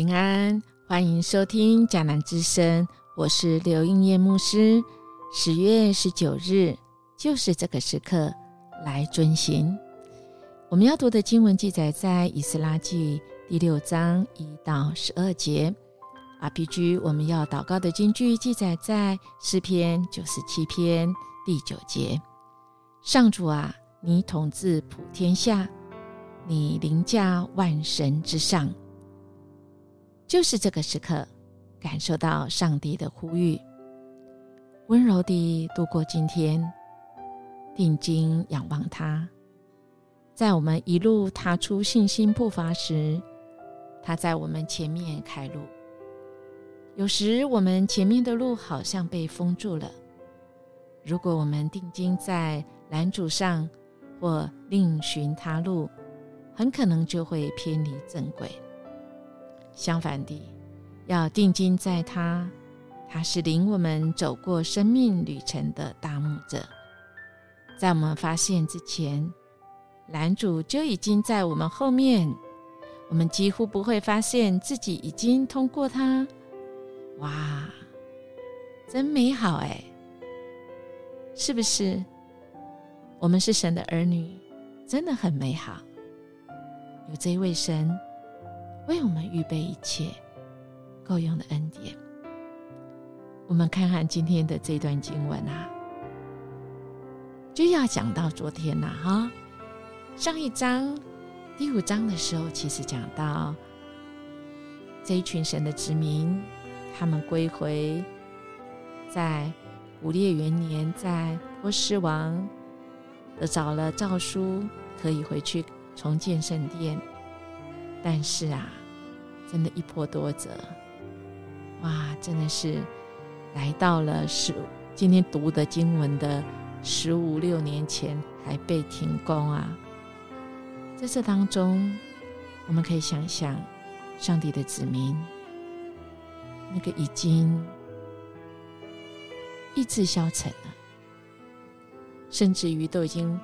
平安，欢迎收听迦南之声，我是刘应叶牧师。十月十九日，就是这个时刻来遵行。我们要读的经文记载在以斯拉记第六章一到十二节。RPG 我们要祷告的经句记载在诗篇九十七篇第九节。上主啊，你统治普天下，你凌驾万神之上。就是这个时刻，感受到上帝的呼吁，温柔地度过今天，定睛仰望他。在我们一路踏出信心步伐时，他在我们前面开路。有时我们前面的路好像被封住了，如果我们定睛在拦阻上，或另寻他路，很可能就会偏离正轨。相反地，要定睛在他，他是领我们走过生命旅程的大牧者。在我们发现之前，男主就已经在我们后面，我们几乎不会发现自己已经通过他。哇，真美好哎！是不是？我们是神的儿女，真的很美好。有这一位神。为我们预备一切够用的恩典。我们看看今天的这段经文啊，就要讲到昨天了哈。上一章第五章的时候，其实讲到这一群神的子民，他们归回在古列元年，在波斯王得找了诏书，可以回去重建圣殿。但是啊，真的，一波多折，哇，真的是来到了十今天读的经文的十五六年前还被停工啊！在这当中，我们可以想想，上帝的子民，那个已经意志消沉了，甚至于都已经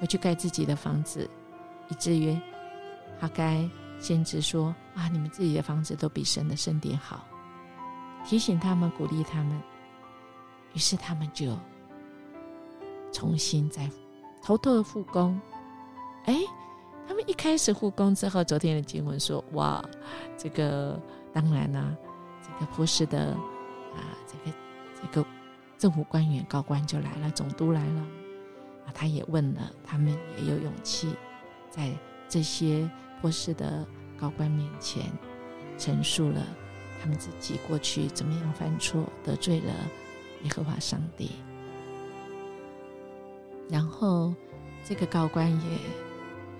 回去盖自己的房子，以至于。他该先知说：“啊，你们自己的房子都比神的圣殿好。”提醒他们，鼓励他们。于是他们就重新再偷偷的复工。哎，他们一开始复工之后，昨天的经文说：“哇，这个当然啦，这个波斯的啊，这个这个政府官员高官就来了，总督来了啊，他也问了，他们也有勇气在这些。”波斯的高官面前陈述了他们自己过去怎么样犯错得罪了耶和华上帝，然后这个高官也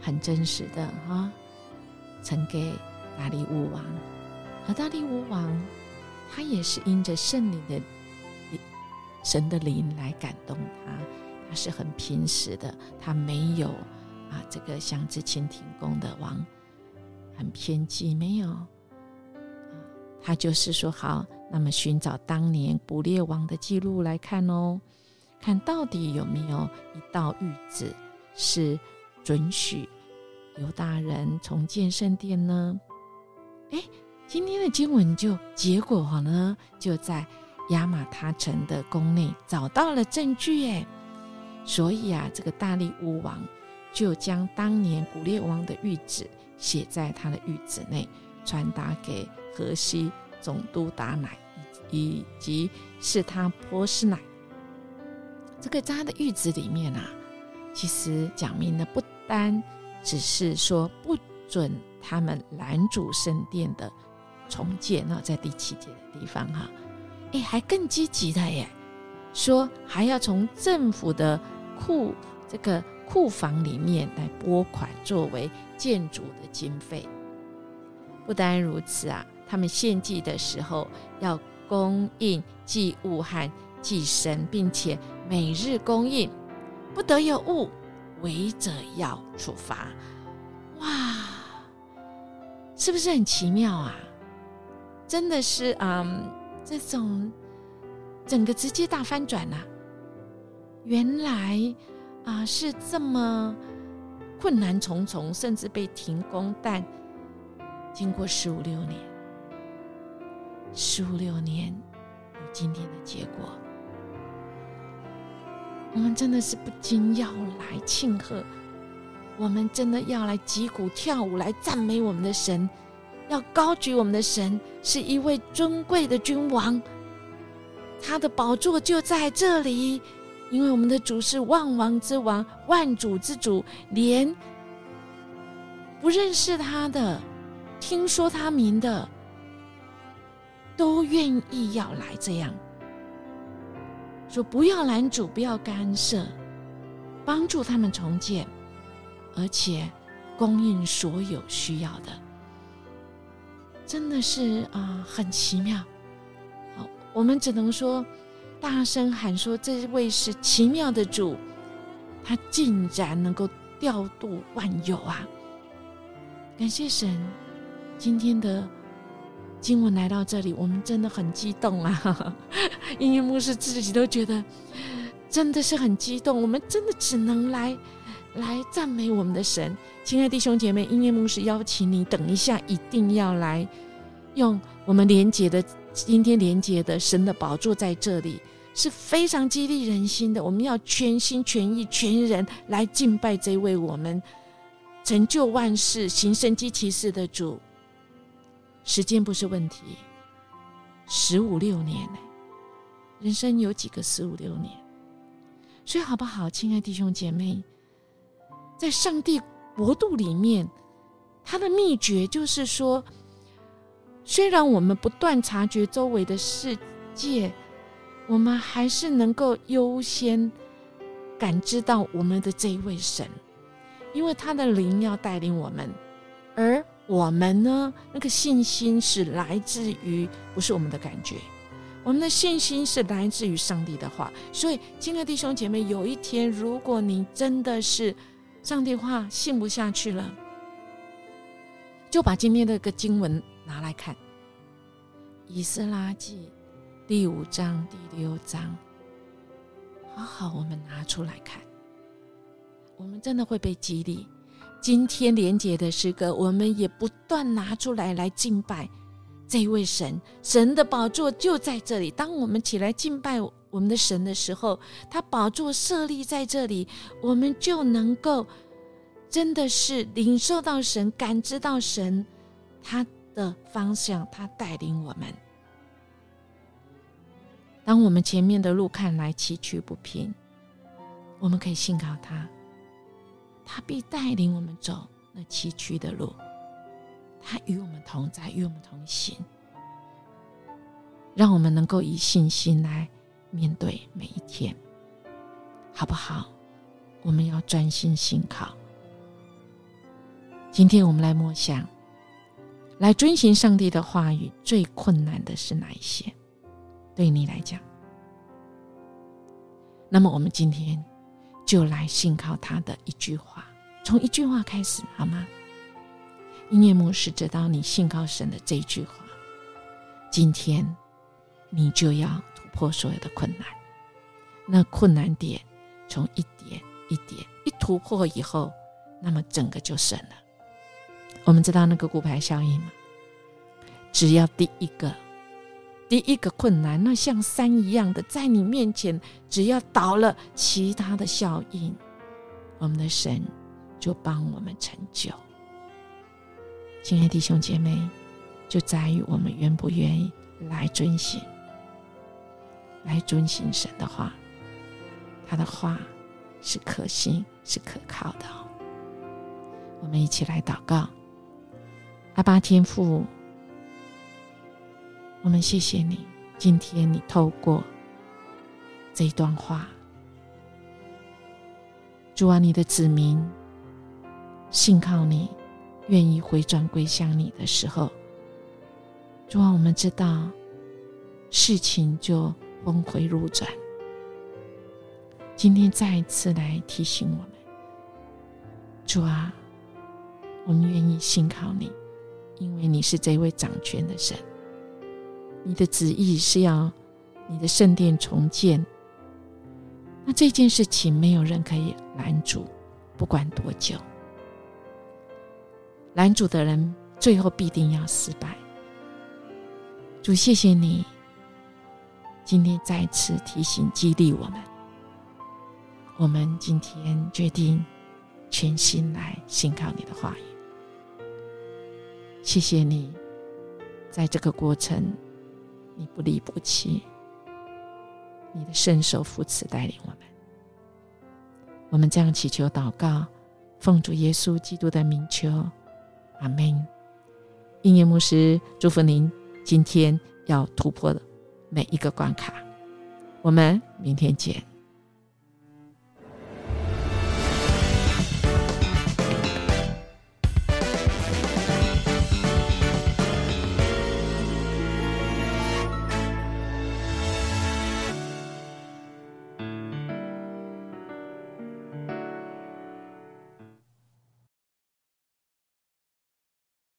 很真实的哈，呈给大利乌王，而大利乌王他也是因着圣灵的灵神的灵来感动他，他是很平实的，他没有。啊，这个像之前停工的王很偏激，没有，他就是说好，那么寻找当年捕猎王的记录来看哦，看到底有没有一道谕旨是准许犹大人重建圣殿呢？哎，今天的经文就结果呢，就在亚马他城的宫内找到了证据，哎，所以啊，这个大力乌王。就将当年古列王的谕旨写在他的谕旨内，传达给河西总督达乃以及是他波斯乃。这个在他的谕旨里面啊，其实讲明了不单只是说不准他们拦阻圣殿的重建，那在第七节的地方哈，哎，还更积极的耶，说还要从政府的库这个。库房里面来拨款作为建筑的经费。不单如此啊，他们献祭的时候要供应祭物和祭神，并且每日供应，不得有误，违者要处罚。哇，是不是很奇妙啊？真的是啊，这种整个直接大翻转呐！原来。啊，是这么困难重重，甚至被停工，但经过十五六年，十五六年有今天的结果，我们真的是不禁要来庆贺，我们真的要来击鼓跳舞来赞美我们的神，要高举我们的神是一位尊贵的君王，他的宝座就在这里，因为我们的主是万王之王、万主之主，连不认识他的。听说他名的，都愿意要来这样说，不要拦阻，不要干涉，帮助他们重建，而且供应所有需要的，真的是啊，很奇妙。好，我们只能说，大声喊说，这位是奇妙的主，他竟然能够调度万有啊！感谢神。今天的经文来到这里，我们真的很激动啊！音乐牧师自己都觉得真的是很激动。我们真的只能来来赞美我们的神，亲爱弟兄姐妹，音乐牧师邀请你，等一下一定要来用我们连接的今天连接的神的宝座在这里，是非常激励人心的。我们要全心全意全人来敬拜这位我们成就万事、行神机骑士的主。时间不是问题，十五六年呢？人生有几个十五六年？所以好不好，亲爱弟兄姐妹，在上帝国度里面，他的秘诀就是说，虽然我们不断察觉周围的世界，我们还是能够优先感知到我们的这一位神，因为他的灵要带领我们，而。我们呢？那个信心是来自于不是我们的感觉，我们的信心是来自于上帝的话。所以，亲爱的弟兄姐妹，有一天，如果你真的是上帝话信不下去了，就把今天的个经文拿来看，《以斯拉记》第五章、第六章，好好，我们拿出来看，我们真的会被激励。今天连结的诗歌，我们也不断拿出来来敬拜这位神。神的宝座就在这里。当我们起来敬拜我们的神的时候，他宝座设立在这里，我们就能够真的是领受到神，感知到神他的方向，他带领我们。当我们前面的路看来崎岖不平，我们可以信靠他。他必带领我们走那崎岖的路，他与我们同在，与我们同行，让我们能够以信心来面对每一天，好不好？我们要专心信靠。今天我们来默想，来遵循上帝的话语，最困难的是哪一些？对你来讲，那么我们今天。就来信靠他的一句话，从一句话开始，好吗？音乐牧师知道你信靠神的这一句话，今天你就要突破所有的困难。那困难点从一点一点一突破以后，那么整个就省了。我们知道那个骨牌效应吗？只要第一个。第一个困难，那像山一样的在你面前，只要倒了，其他的效应，我们的神就帮我们成就。亲爱的弟兄姐妹，就在于我们愿不愿意来遵行，来遵行神的话，他的话是可信、是可靠的。我们一起来祷告，阿巴天父。我们谢谢你，今天你透过这一段话，主啊，你的子民信靠你，愿意回转归向你的时候，主啊，我们知道事情就峰回路转。今天再一次来提醒我们，主啊，我们愿意信靠你，因为你是这位掌权的神。你的旨意是要你的圣殿重建，那这件事情没有人可以拦阻，不管多久。拦阻的人，最后必定要失败。主，谢谢你今天再次提醒激励我们。我们今天决定全心来信靠你的话语。谢谢你，在这个过程，你不离不弃，你的圣手扶持带领我们。我们这样祈求祷告，奉主耶稣基督的名求，阿门。音乐牧师祝福您，今天要突破的每一个关卡。我们明天见。